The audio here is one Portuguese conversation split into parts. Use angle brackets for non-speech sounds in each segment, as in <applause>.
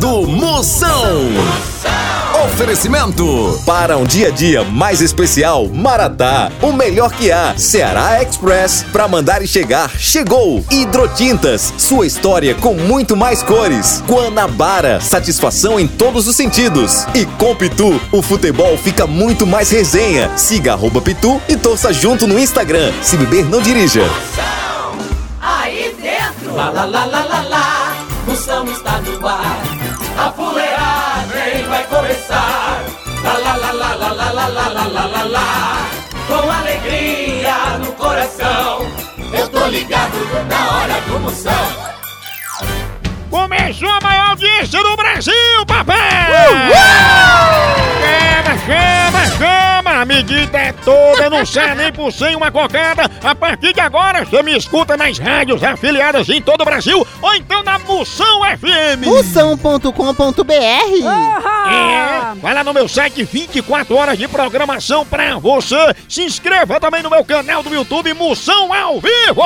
do Moção. Oferecimento para um dia a dia mais especial, Maratá, o melhor que há. Ceará Express, para mandar e chegar, chegou. Hidrotintas, sua história com muito mais cores. Guanabara, satisfação em todos os sentidos. E com Pitu, o futebol fica muito mais resenha. Siga arroba Pitu e torça junto no Instagram. Se beber, não dirija. Aí dentro, lá lá lá lá lá lá, Moção está Brasil, papai! Chama, chama, chama! A medida é toda, não sai nem por sem uma cocada. A partir de agora, você me escuta nas rádios afiliadas em todo o Brasil ou então na Moção FM. Moção.com.br É, vai lá no meu site 24 horas de programação pra você. Se inscreva também no meu canal do YouTube Moção ao Vivo.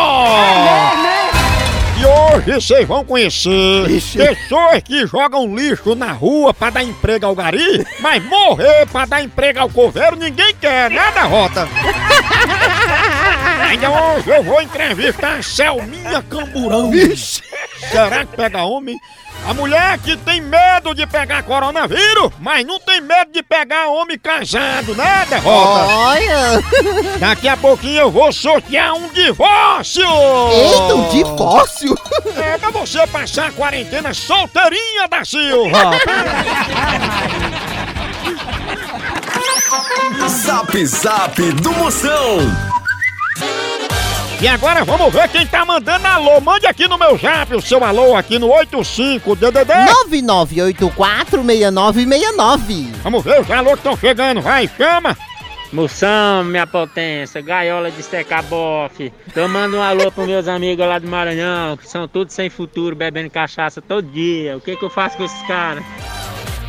E hoje vocês vão conhecer pessoas que jogam lixo na rua pra dar emprego ao gari, mas morrer pra dar emprego ao coveiro ninguém quer, nada rota. <laughs> Ainda hoje eu vou entrevistar a Selminha Camburão. Será que pega homem? A mulher que tem medo de pegar coronavírus, mas não tem medo de pegar homem casado, nada, Rota? Olha! <laughs> Daqui a pouquinho eu vou sortear um divórcio! Eita, um divórcio! É pra você passar a quarentena solteirinha da Silva! Zap Zap do Moção. E agora vamos ver quem tá mandando alô. Mande aqui no meu zap o seu alô aqui no 85DDD. 99846969. Vamos ver os alô que estão chegando. Vai, chama! Moção, minha potência, gaiola de secar bofe. Tomando um alô pros meus amigos lá do Maranhão, que são todos sem futuro, bebendo cachaça todo dia. O que que eu faço com esses caras?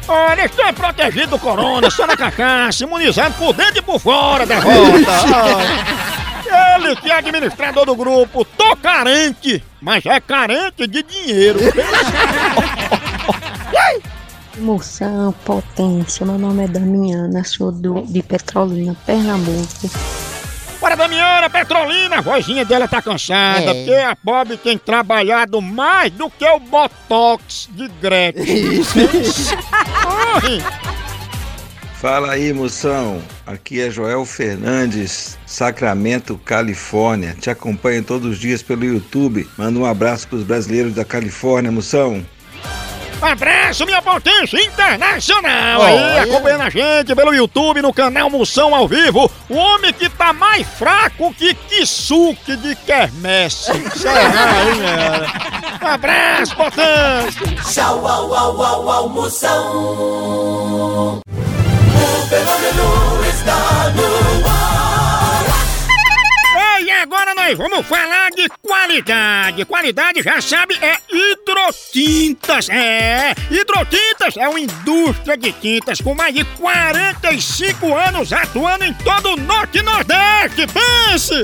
Olha, estou protegido do corona, só na cachaça, imunizado por dentro e por fora, derrota. <laughs> Ele que é administrador do grupo, tô carente, mas é carente de dinheiro. <laughs> Moção, potência, meu nome é Damiana, sou do, de Petrolina, Pernambuco. Bora, Damiana, Petrolina, a vozinha dela tá cansada, É. porque a pobre tem trabalhado mais do que o Botox de Gretchen. <laughs> Corre. Fala aí, moção. Aqui é Joel Fernandes, Sacramento, Califórnia. Te acompanho todos os dias pelo YouTube. Manda um abraço pros brasileiros da Califórnia, moção. Abraço, minha potência internacional! Aí, Olha. acompanhando a gente pelo YouTube, no canal Moção ao Vivo, o homem que tá mais fraco que Kisuke de Kermesse. Será, hein, galera? Abraço, potência! Tchau, au, au, au, au, Moção. Fenômeno está no ar. Ei, agora nós vamos falar de qualidade. Qualidade, já sabe, é hidrotintas. É, hidrotintas é uma indústria de tintas com mais de 45 anos atuando em todo o Norte e Nordeste. Pense!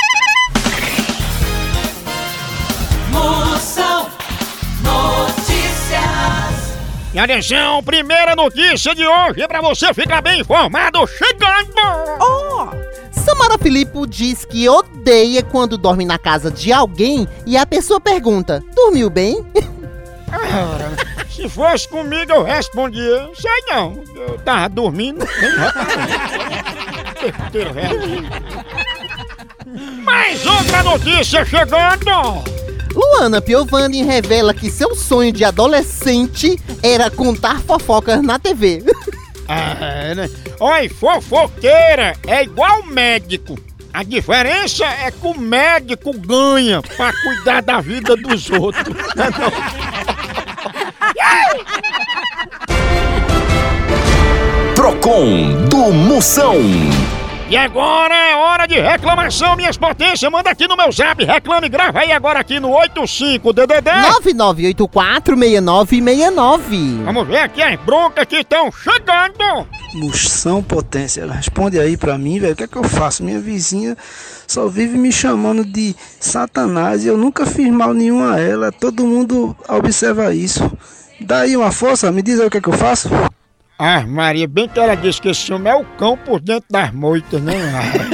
Moção Notícias. E atenção, primeira notícia de hoje pra você ficar bem informado, chegando! Samara Filippo diz que odeia quando dorme na casa de alguém e a pessoa pergunta: dormiu bem? Ora, se fosse comigo eu respondia, sei não, eu tava dormindo. Real. <laughs> Mais outra notícia chegando! Luana Piovani revela que seu sonho de adolescente era contar fofocas na TV. <laughs> É, né? Oi, fofoqueira é igual médico. A diferença é que o médico ganha pra cuidar da vida dos outros. <laughs> Né, Procon do Moção. E agora é hora de reclamação, minhas potências. Manda aqui no meu zap, reclame, grava aí agora aqui no 85DDD. 99846969. Vamos ver aqui as broncas que estão chegando. Moção potência, responde aí pra mim, velho. O que é que eu faço? Minha vizinha só vive me chamando de Satanás e eu nunca fiz mal nenhum a ela. Todo mundo observa isso. Daí uma força, me diz aí o que é que eu faço? Ah, Maria, bem que ela disse que esse homem é o cão por dentro das moitas, né?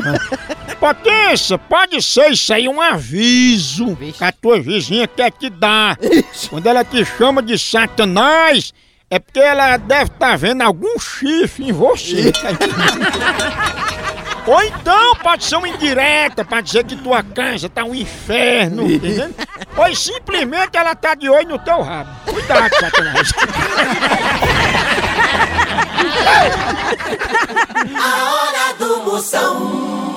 <laughs> Potência, pode ser isso aí um aviso que a tua vizinha quer te dar. Quando ela te chama de Satanás, é porque ela deve estar vendo algum chifre em você. <laughs> Ou então pode ser uma indireta pra dizer que tua casa tá um inferno, entendeu? Ou simplesmente ela tá de olho no teu rabo. Cuidado, Satanás. <laughs> <laughs> A hora do Moção.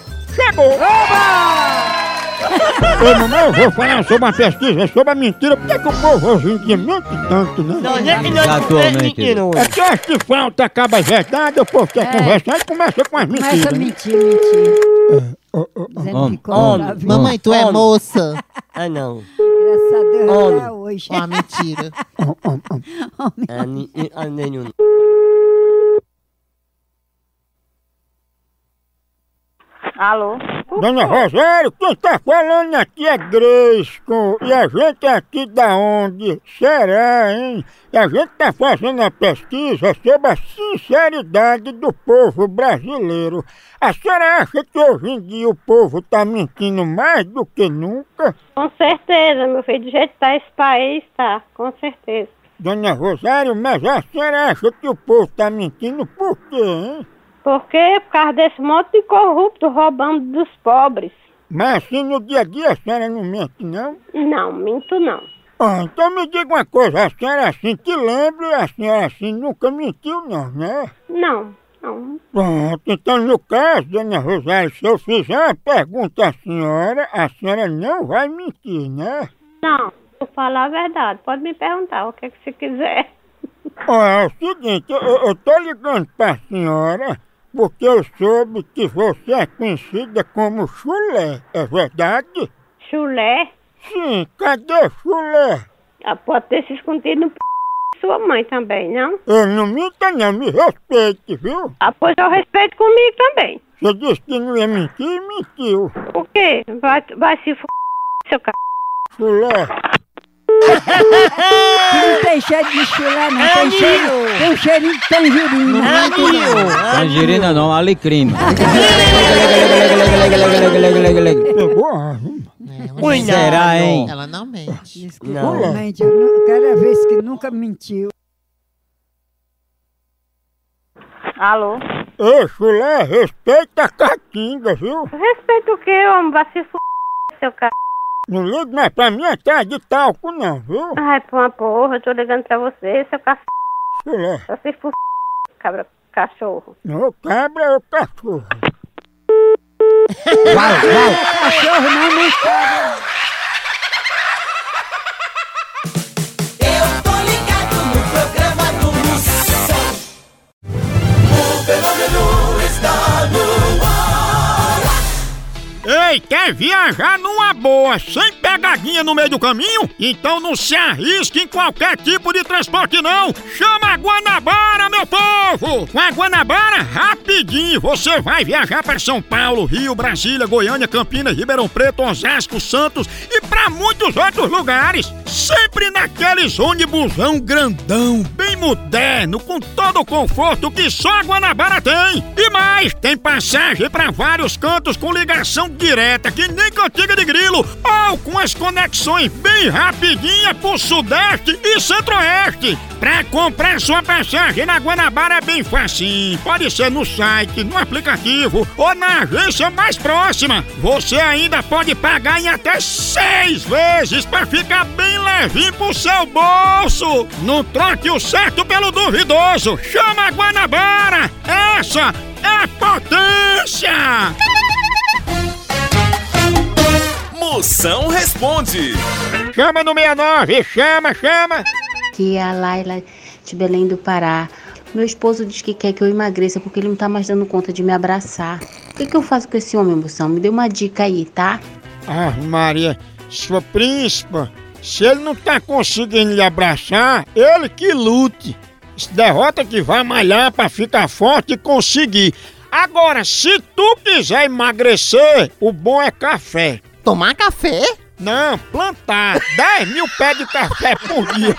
chegou! Ô, mamãe, eu vou falar sobre uma pesquisa sobre a mentira. Por que, que o povo hoje em dia mente tanto, né? Não, não é que não Atualmente. É que acho que falta acaba a verdade, o povo quer conversar e começa com as Começa a mentiras. né? mentir, mentir. Ô, ô, Dizendo Homem, que compra, homem. viu? Mamãe, tu é Homem. moça. Ah, não. Graças a Deus, Homem. é hoje. Ó, mentira. ô, ô, ô. Ah, ni- ah, nenhum. Alô? Dona Rosário, quem tá falando aqui é Gresco. E a gente é aqui da onde? Será, hein? E a gente tá fazendo uma pesquisa sobre a sinceridade do povo brasileiro. A senhora acha que hoje em dia o povo tá mentindo mais do que nunca? Com certeza, meu filho. Do jeito que tá esse país, tá. Com certeza. Dona Rosário, mas a senhora acha que o povo tá mentindo por quê, hein? Por quê? Por causa desse monte de corrupto roubando dos pobres. Mas assim no dia a dia a senhora não mente, não? Não, minto não. Ah, então me diga uma coisa, a senhora assim que lembra, a senhora assim nunca mentiu não, né? Não, não. Pronto, então no caso, dona Rosário, se eu fizer uma pergunta à senhora, a senhora não vai mentir, né? Não, vou falar a verdade. Pode me perguntar o que, que você quiser. Ó, é o seguinte, eu, eu tô ligando pra senhora porque eu soube que você é conhecida como chulé, é verdade? Chulé? Sim, cadê chulé? Ah, pode ter se escondido no p... sua mãe também, não? Eu não minta não, me respeite, viu? Ah, pois eu respeito comigo também. Você disse que não ia mentir e mentiu. O quê? Vai, vai se f... seu c... Chulé. Não tem cheiro de chulé, não. Tem cheiro, tem um cheirinho de tangerina. Tangerina não, alecrim. Ela Será, hein? Ela não mente. Não. mente. Eu Cada vez que nunca mentiu. Alô? Ei, chulé, respeita a catinga, viu? Respeito o quê, homem? Vai se f... seu c... Não liga mais pra mim atrás de talco não, viu? Ai, pra uma porra, eu tô ligando pra você, seu c... Chulé. Só se f... cabra cachorro. Não, cabra é o cachorro. Cachorro não me Eu tô ligado no programa do Moção. O fenômeno Ei, quer viajar numa boa, sem pegadinha no meio do caminho? Então não se arrisque em qualquer tipo de transporte não! Chama a Guanabara, meu povo! Com a Guanabara, rapidinho, você vai viajar para São Paulo, Rio, Brasília, Goiânia, Campinas, Ribeirão Preto, Osasco, Santos e para muitos outros lugares. Sempre naqueles ônibusão grandão, bem moderno, com todo o conforto que só a Guanabara tem. E mais, tem passagem para vários cantos com ligação direta, que nem cantiga de grilo, ou com as conexões bem rapidinhas pro Sudeste e Centro-Oeste. Pra comprar sua passagem na Guanabara é bem facinho. Pode ser no site, no aplicativo ou na agência mais próxima. Você ainda pode pagar em até seis vezes pra ficar bem levinho pro seu bolso. Não troque o certo pelo duvidoso. Chama a Guanabara. Essa é potência! Moção responde. Chama no 69, chama, chama. Aqui é a Laila de Belém do Pará. Meu esposo diz que quer que eu emagreça porque ele não tá mais dando conta de me abraçar. O que, que eu faço com esse homem, moção? Me dê uma dica aí, tá? Ah, Maria, sua príncipa, se ele não tá conseguindo lhe abraçar, ele que lute. Se derrota que vai malhar pra ficar forte e conseguir. Agora, se tu quiser emagrecer, o bom é café. Tomar café? Não, plantar <laughs> 10 mil pés de café por dia.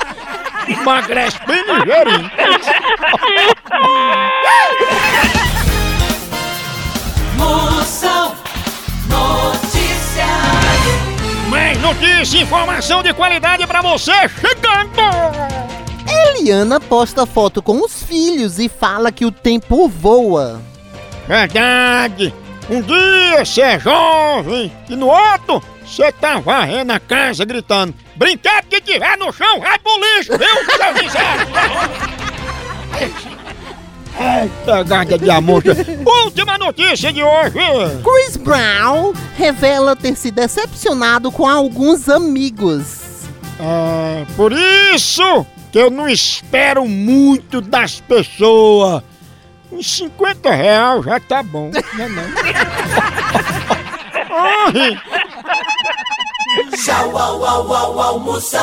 Emagrece bem ligeirinho. <laughs> informação de qualidade pra você chegando! Eliana posta foto com os filhos e fala que o tempo voa. Verdade! Um dia você é jovem e no outro você tá varrendo a casa gritando: Brinquedo que tiver no chão, vai pro lixo, viu, seu miséria? Eita, de amor! Última notícia de hoje! Chris Brown revela ter se decepcionado com alguns amigos. É, por isso que eu não espero muito das pessoas. Uns 50 reais já tá bom, né não? <laughs> Tchau, au, au, au, almoção.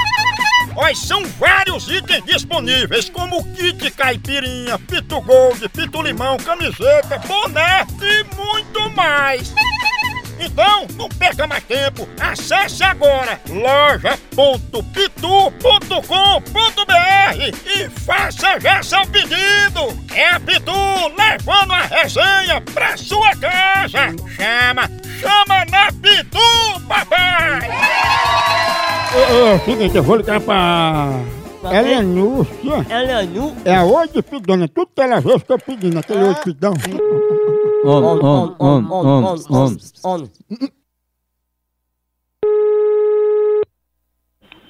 Olha, são vários itens disponíveis, como kit caipirinha, pitu gold, pitu limão, camiseta, boné e muito mais. Então, não perca mais tempo. Acesse agora loja.pitu.com.br e faça já seu pedido. É a Pitu levando a resenha pra sua casa. Chama, chama na Pitu, papai! É o seguinte, eu vou ligar pra. Elenúcia. Elenu? É a oi de pidona, tudo que ela vê pedindo, aquele oi de pidão. On, on, on, on, on. on.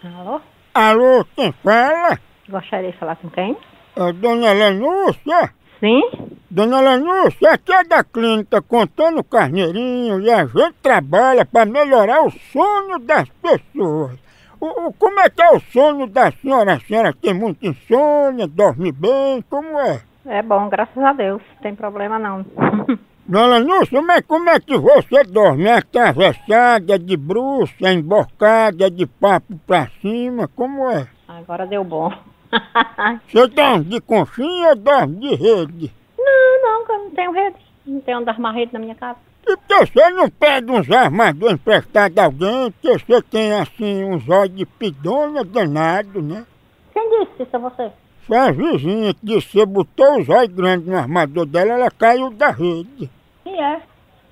Alô? Alô, quem fala? Gostaria de falar com quem? É Dona Elenúcia? Sim? Dona Elenúcia, aqui é da clínica Contando Carneirinho e a gente trabalha para melhorar o sono das pessoas. O, o- como é que é o sono da senhora? A senhora tem muita insônia, dorme bem, como é? É bom, graças a Deus. Não tem problema não. <laughs> Dona Elenúcia, mas como é que você dorme? É atravessada, de bruxa, emborcada, de papo pra cima, como é? Agora deu bom. <laughs> Você dorme de conchinha ou dorme de rede? não, não, eu não tenho rede. Não tenho onde armar rede na minha casa. E por que você não pega uns armadores emprestados a alguém, porque você tem assim uns olhos de pidona danado, né? Quem disse isso a você? Foi a vizinha que disse que você botou os olhos grandes no armador dela, ela caiu da rede. E é.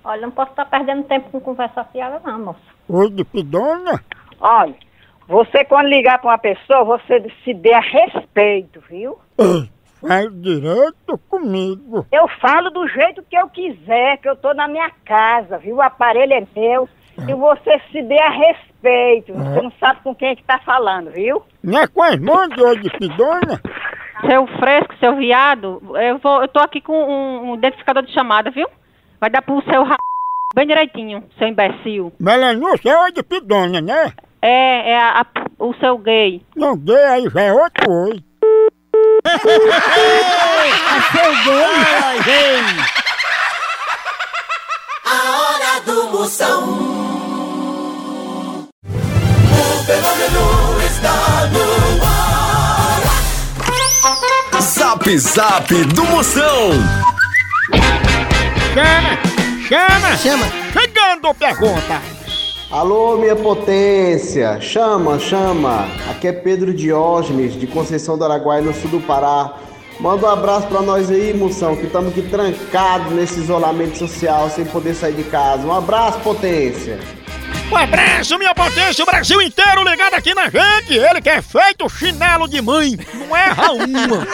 Olha, não posso estar perdendo tempo com conversa fiada não, moço. Olho de pidona? Olha, você quando ligar para uma pessoa, você se dê a respeito, viu? Faz direito comigo. Eu falo do jeito que eu quiser, que eu tô na minha casa, viu? O aparelho é meu. que você se dê a respeito. Você não sabe com quem é que tá falando, viu? Não é com as mãos de hoje de pidona? Seu fresco, seu viado, eu, vou, eu tô aqui com um, um identificador de chamada, viu? Vai dar pro seu ra... bem direitinho, seu imbecil. Melanúcia é hoje de pidona, né? É, é a- a- o seu gay. Não gay aí já é outro oi. A hora do Moção. O fenômeno está no ar. Zap Zap do Moção. Chama, chama, chama. Chegando pergunta. Alô, minha potência! Chama, chama! Aqui é Pedro Diógenes, de Conceição do Araguaia, no sul do Pará. Manda um abraço pra nós aí, moção, que estamos aqui trancados nesse isolamento social, sem poder sair de casa. Um abraço, potência! Um abraço, minha potência, o Brasil inteiro ligado aqui na gente. Ele que é feito chinelo de mãe, não erra uma.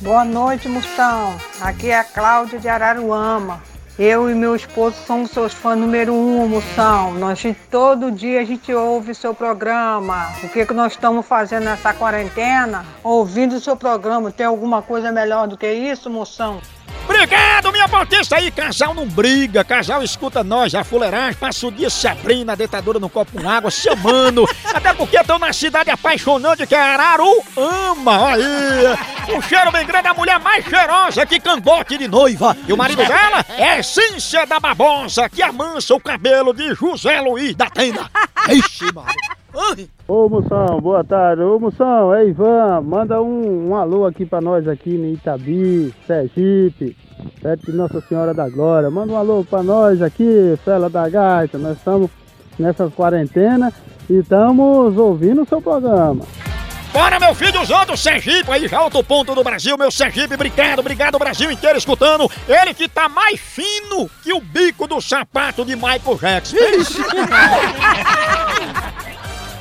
Boa noite, Moção. Aqui é a Cláudia de Araruama. Eu e meu esposo somos seus fãs número um, Moção. Nós todo dia a gente ouve seu programa. O que, que nós estamos fazendo nessa quarentena? Ouvindo o seu programa. Tem alguma coisa melhor do que isso, Moção? Obrigado, minha potência aí. Casal não briga, casal escuta nós, a fuleiragem, passa o dia se abrindo, a dentadura no copo com água, chamando. <laughs> Até porque estão na cidade apaixonante que é Araruama. Aí, um cheiro bem grande, a mulher mais cheirosa que cangote de noiva. E o marido dela é a essência da babosa que amansa o cabelo de José Luiz da Tenda. <laughs> Ixi, mano. Ô Moção, boa tarde. Ô Moção, é Ivan, manda um, um alô aqui pra nós aqui no Itabi, Sergipe, perto de Nossa Senhora da Glória. Manda um alô pra nós aqui, Fela da Gaita. Nós estamos nessa quarentena e estamos ouvindo o seu programa. Bora, meu filho, usando o Sergipe aí, já outro ponto do Brasil, meu Sergipe, obrigado, obrigado, Brasil inteiro escutando. Ele que tá mais fino que o bico do sapato de Michael Jackson.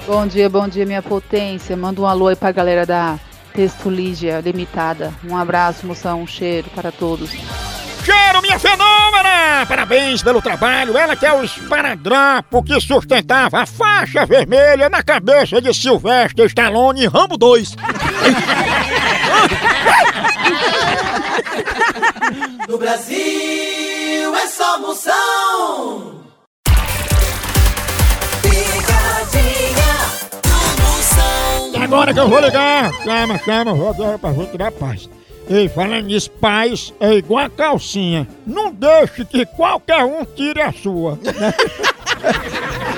Bom dia, bom dia, minha potência. Manda um alô aí pra galera da Texto Lígia Limitada. Um abraço, moção, um cheiro para todos. Cheiro, minha fenômena! Parabéns pelo trabalho. Ela que é o esparadrapo que sustentava a faixa vermelha na cabeça de Sylvester Stallone em Rambo 2. <laughs> No Brasil é só moção. Picadinha do moção. Agora que eu vou ligar, chama, chama, vou dar pra gente da paz. Ei, falando nisso, paz é igual a calcinha. Não deixe que qualquer um tire a sua. né? <laughs>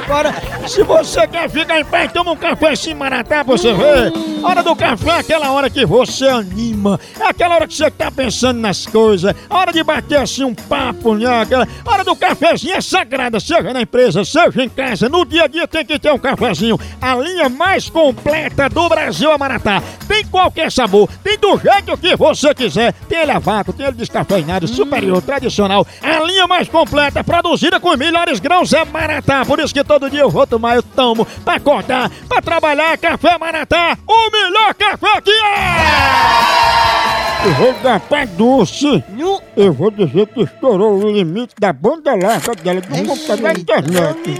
Agora, se você quer ficar em paz, toma um café assim, Maratá, você ver. Hora do café é aquela hora que você anima. É aquela hora que você tá pensando nas coisas. Hora de bater assim um papo, né? Aquela hora do cafezinho é sagrada, seja na empresa, seja em casa. No dia a dia tem que ter um cafezinho. A linha mais completa do Brasil é Maratá. Tem qualquer sabor, tem do jeito que você quiser. Tem ele a vácuo, tem ele descafeinado, superior, tradicional. A linha mais completa, produzida com os melhores grãos é Maratá. Por isso que todo dia eu vou tomar, eu tomo, pra acordar, pra trabalhar. Café Maratá, o melhor café que é! Eu vou dar pra Dulce. Eu vou dizer que estourou o limite da banda larga dela do computador da internet.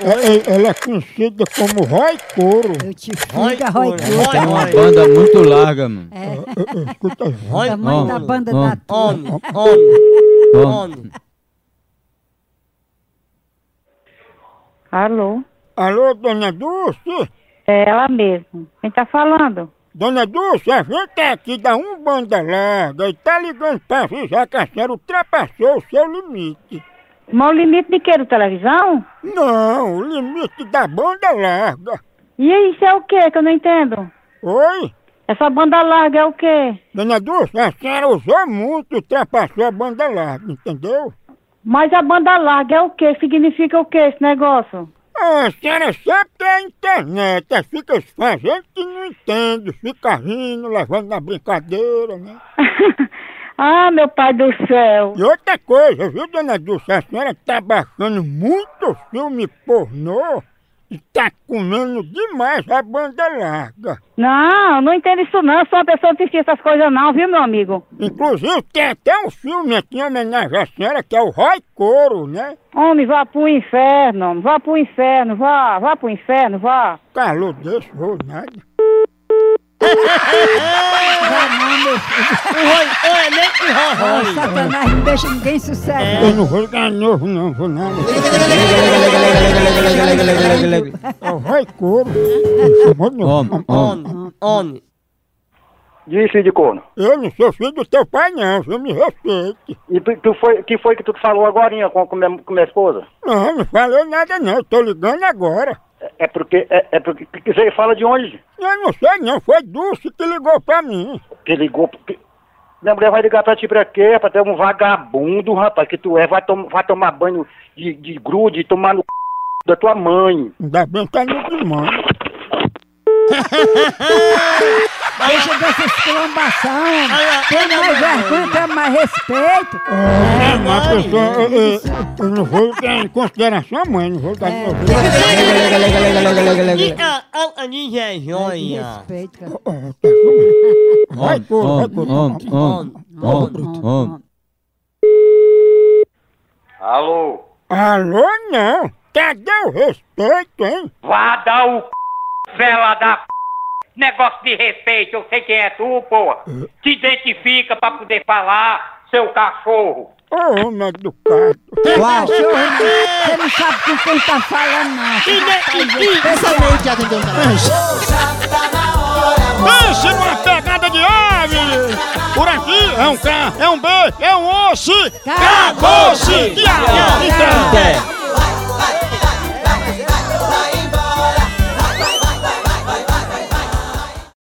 É, é, ela é conhecida como Roy Couro. Eu te Fica, Roy É uma banda muito larga, mano. Escuta, O tamanho da banda da tua. Homem, homem, homem. Alô? Alô, dona Dulce? É ela mesmo. Quem tá falando? Dona Dulce, a gente é aqui da Um Banda Larga e tá ligando pra avisar que a senhora ultrapassou o seu limite. Mas o limite de que? Do televisão? Não, o limite da banda larga. E isso é o que que eu não entendo? Oi? Essa banda larga é o quê? Dona Dulce, a senhora usou muito e ultrapassou a banda larga, entendeu? Mas a banda larga é o que? Significa o que esse negócio? Ah, a senhora sabe que é a internet, aí fica fazendo que não entende, fica rindo, levando na brincadeira, né? <laughs> Ah, meu pai do céu. E outra coisa, viu, dona Dulce? A senhora tá baixando muito filme pornô tá comendo demais a banda larga. Não, não entendo isso não. Eu sou uma pessoa que assistir essas coisas não, viu, meu amigo? Inclusive, tem até um filme aqui em homenagem à senhora, que é o Roy Coro, né? Homem, vá pro inferno, homem. vá pro inferno, vá, vá pro inferno, vá. Calor desse, vou nada. Oi, nem que Ô, Satanás, não deixa ninguém sossegar. Eu não vou ligar novo, não, vou nada. É o Roy Coro. Homem, homem, homem. Diz, filho de corno. Eu não sou filho do teu pai, não, viu? Me respeite. E tu, foi, que foi que tu falou agora com, com minha esposa? Não, não falei nada, não. Eu tô ligando agora. É porque, é, é porque, que você fala de onde? Eu não sei, não. Foi Dulce que ligou pra mim. Que ligou, que... Minha mulher vai ligar pra ti pra quê? Pra ter um vagabundo, rapaz, que tu é, vai, tom, vai tomar banho de, de grude, tomar no c... da tua mãe. Ainda bem que tá no de mãe. <laughs> Deixa dessa homem. Tem mais vergonha, tem mais respeito. É, mas pessoa, eu, eu, eu não vou ligar em consideração a mãe, não vou dar de novo. Fica a ninja joia. Respeito, cara. Vai, cor, vai, cor. Homem, homem, homem. Alô? Alô, não. Cadê o respeito, hein? Vá dar o c... vela da p... Negócio de respeito, eu sei quem é tu, pô. Te identifica pra poder falar, seu cachorro. Ô, homem educado. Cachorro, você não sabe com quem tá falando, não. Pensamento de atender um Pense numa pegada de ave! Por aqui é um K, é um B, é um osso! Acabou-se! Tchau! Então.